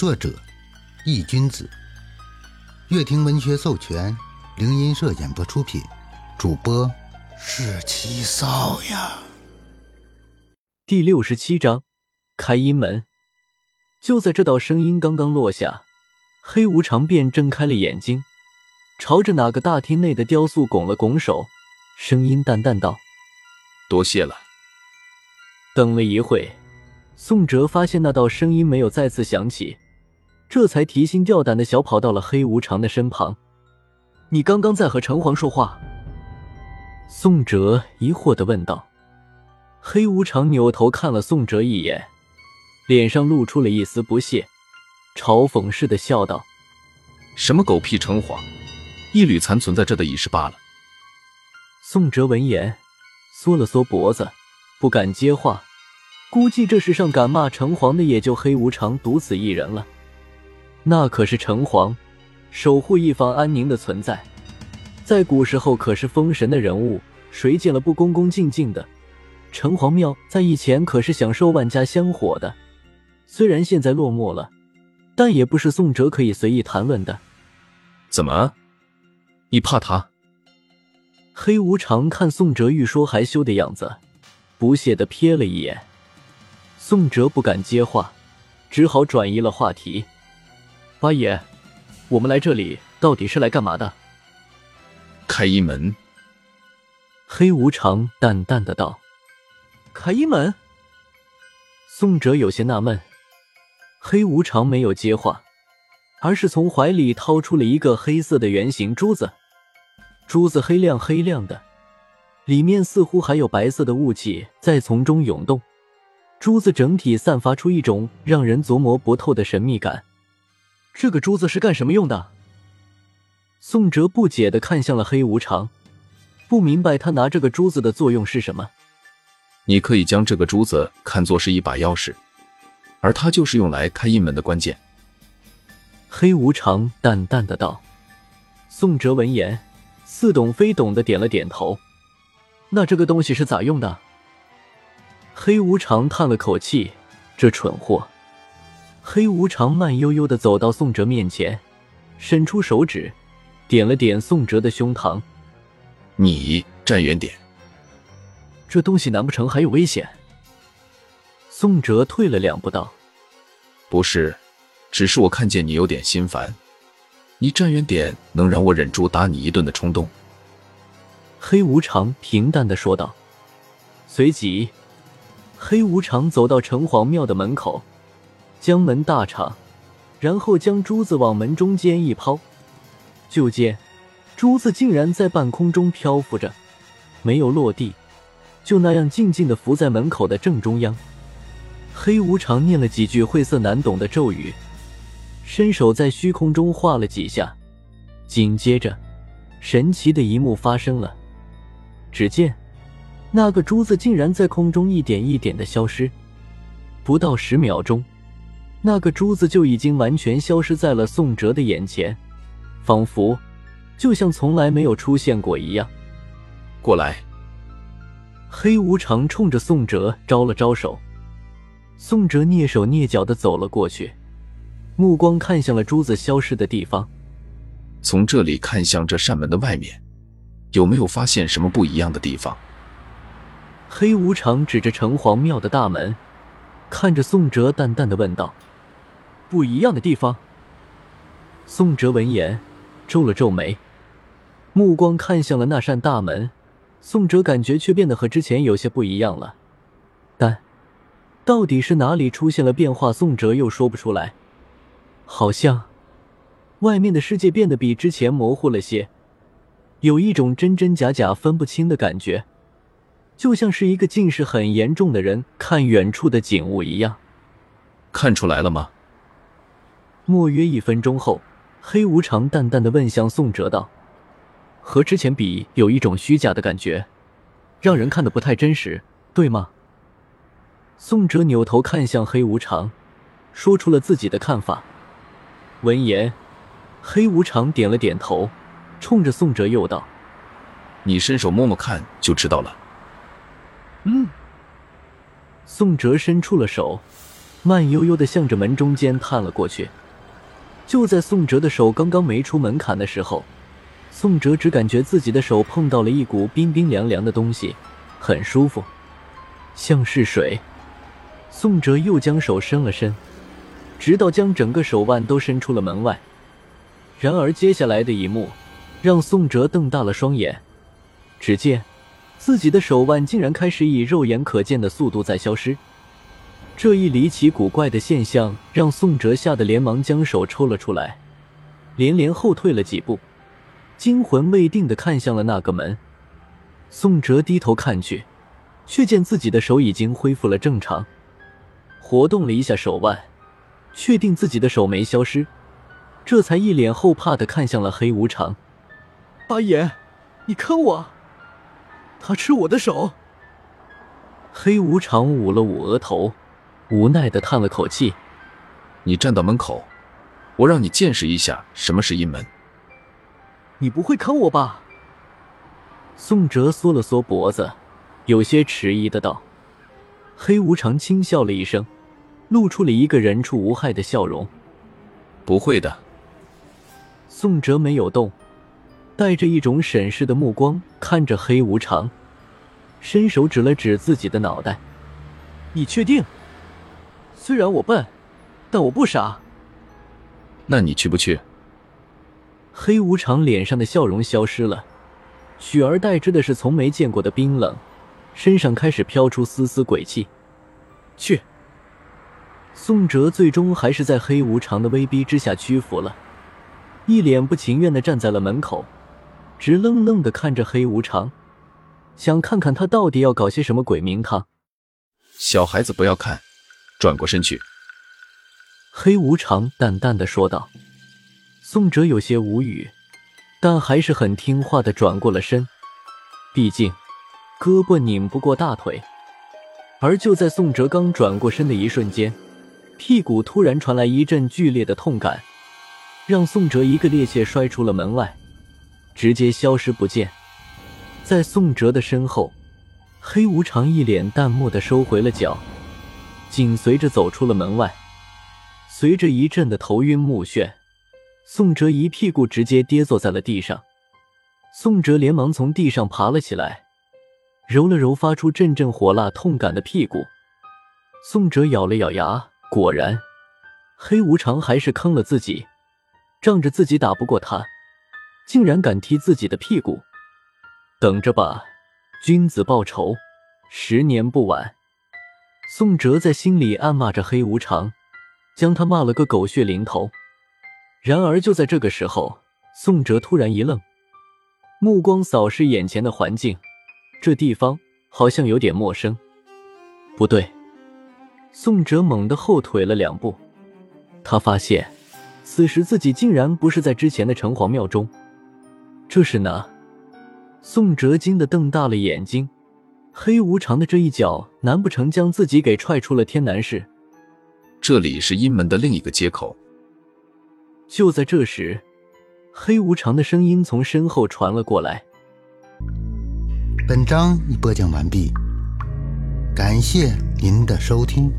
作者：易君子，乐亭文学授权，灵音社演播出品，主播是七少呀。第六十七章，开阴门。就在这道声音刚刚落下，黑无常便睁开了眼睛，朝着哪个大厅内的雕塑拱了拱手，声音淡淡道：“多谢了。”等了一会，宋哲发现那道声音没有再次响起。这才提心吊胆的小跑到了黑无常的身旁。你刚刚在和城隍说话？宋哲疑惑的问道。黑无常扭头看了宋哲一眼，脸上露出了一丝不屑，嘲讽似的笑道：“什么狗屁城隍，一缕残存在这的已是罢了。”宋哲闻言缩了缩脖子，不敢接话。估计这世上敢骂城隍的，也就黑无常独此一人了。那可是城隍，守护一方安宁的存在，在古时候可是封神的人物，谁见了不恭恭敬敬的？城隍庙在以前可是享受万家香火的，虽然现在落寞了，但也不是宋哲可以随意谈论的。怎么，你怕他？黑无常看宋哲欲说还休的样子，不屑的瞥了一眼。宋哲不敢接话，只好转移了话题。八爷，我们来这里到底是来干嘛的？开一门。黑无常淡淡的道：“开一门。”宋哲有些纳闷，黑无常没有接话，而是从怀里掏出了一个黑色的圆形珠子，珠子黑亮黑亮的，里面似乎还有白色的雾气在从中涌动，珠子整体散发出一种让人琢磨不透的神秘感。这个珠子是干什么用的？宋哲不解的看向了黑无常，不明白他拿这个珠子的作用是什么。你可以将这个珠子看作是一把钥匙，而它就是用来开印门的关键。黑无常淡淡的道。宋哲闻言，似懂非懂的点了点头。那这个东西是咋用的？黑无常叹了口气，这蠢货。黑无常慢悠悠的走到宋哲面前，伸出手指，点了点宋哲的胸膛：“你站远点，这东西难不成还有危险？”宋哲退了两步道：“不是，只是我看见你有点心烦，你站远点能让我忍住打你一顿的冲动。”黑无常平淡的说道。随即，黑无常走到城隍庙的门口。将门大敞，然后将珠子往门中间一抛，就见珠子竟然在半空中漂浮着，没有落地，就那样静静的浮在门口的正中央。黑无常念了几句晦涩难懂的咒语，伸手在虚空中画了几下，紧接着，神奇的一幕发生了。只见那个珠子竟然在空中一点一点的消失，不到十秒钟。那个珠子就已经完全消失在了宋哲的眼前，仿佛就像从来没有出现过一样。过来，黑无常冲着宋哲招了招手。宋哲蹑手蹑脚的走了过去，目光看向了珠子消失的地方。从这里看向这扇门的外面，有没有发现什么不一样的地方？黑无常指着城隍庙的大门，看着宋哲，淡淡的问道。不一样的地方。宋哲闻言皱了皱眉，目光看向了那扇大门。宋哲感觉却变得和之前有些不一样了，但到底是哪里出现了变化，宋哲又说不出来。好像外面的世界变得比之前模糊了些，有一种真真假假分不清的感觉，就像是一个近视很严重的人看远处的景物一样。看出来了吗？莫约一分钟后，黑无常淡淡的问向宋哲道：“和之前比，有一种虚假的感觉，让人看的不太真实，对吗？”宋哲扭头看向黑无常，说出了自己的看法。闻言，黑无常点了点头，冲着宋哲又道：“你伸手摸摸看，就知道了。”嗯。宋哲伸出了手，慢悠悠的向着门中间探了过去。就在宋哲的手刚刚没出门槛的时候，宋哲只感觉自己的手碰到了一股冰冰凉凉的东西，很舒服，像是水。宋哲又将手伸了伸，直到将整个手腕都伸出了门外。然而接下来的一幕，让宋哲瞪大了双眼。只见自己的手腕竟然开始以肉眼可见的速度在消失。这一离奇古怪的现象让宋哲吓得连忙将手抽了出来，连连后退了几步，惊魂未定的看向了那个门。宋哲低头看去，却见自己的手已经恢复了正常，活动了一下手腕，确定自己的手没消失，这才一脸后怕的看向了黑无常：“八爷，你坑我！他吃我的手！”黑无常捂了捂额头。无奈的叹了口气：“你站到门口，我让你见识一下什么是阴门。你不会坑我吧？”宋哲缩了缩脖子，有些迟疑的道。黑无常轻笑了一声，露出了一个人畜无害的笑容：“不会的。”宋哲没有动，带着一种审视的目光看着黑无常，伸手指了指自己的脑袋：“你确定？”虽然我笨，但我不傻。那你去不去？黑无常脸上的笑容消失了，取而代之的是从没见过的冰冷，身上开始飘出丝丝鬼气。去。宋哲最终还是在黑无常的威逼之下屈服了，一脸不情愿的站在了门口，直愣愣的看着黑无常，想看看他到底要搞些什么鬼名堂。小孩子不要看。转过身去，黑无常淡淡的说道。宋哲有些无语，但还是很听话的转过了身。毕竟，胳膊拧不过大腿。而就在宋哲刚转过身的一瞬间，屁股突然传来一阵剧烈的痛感，让宋哲一个趔趄摔出了门外，直接消失不见。在宋哲的身后，黑无常一脸淡漠的收回了脚。紧随着走出了门外，随着一阵的头晕目眩，宋哲一屁股直接跌坐在了地上。宋哲连忙从地上爬了起来，揉了揉发出阵阵火辣痛感的屁股。宋哲咬了咬牙，果然，黑无常还是坑了自己，仗着自己打不过他，竟然敢踢自己的屁股。等着吧，君子报仇，十年不晚。宋哲在心里暗骂着黑无常，将他骂了个狗血淋头。然而就在这个时候，宋哲突然一愣，目光扫视眼前的环境，这地方好像有点陌生。不对，宋哲猛地后退了两步，他发现此时自己竟然不是在之前的城隍庙中，这是哪？宋哲惊得瞪大了眼睛。黑无常的这一脚，难不成将自己给踹出了天南市？这里是阴门的另一个接口。就在这时，黑无常的声音从身后传了过来：“本章已播讲完毕，感谢您的收听。”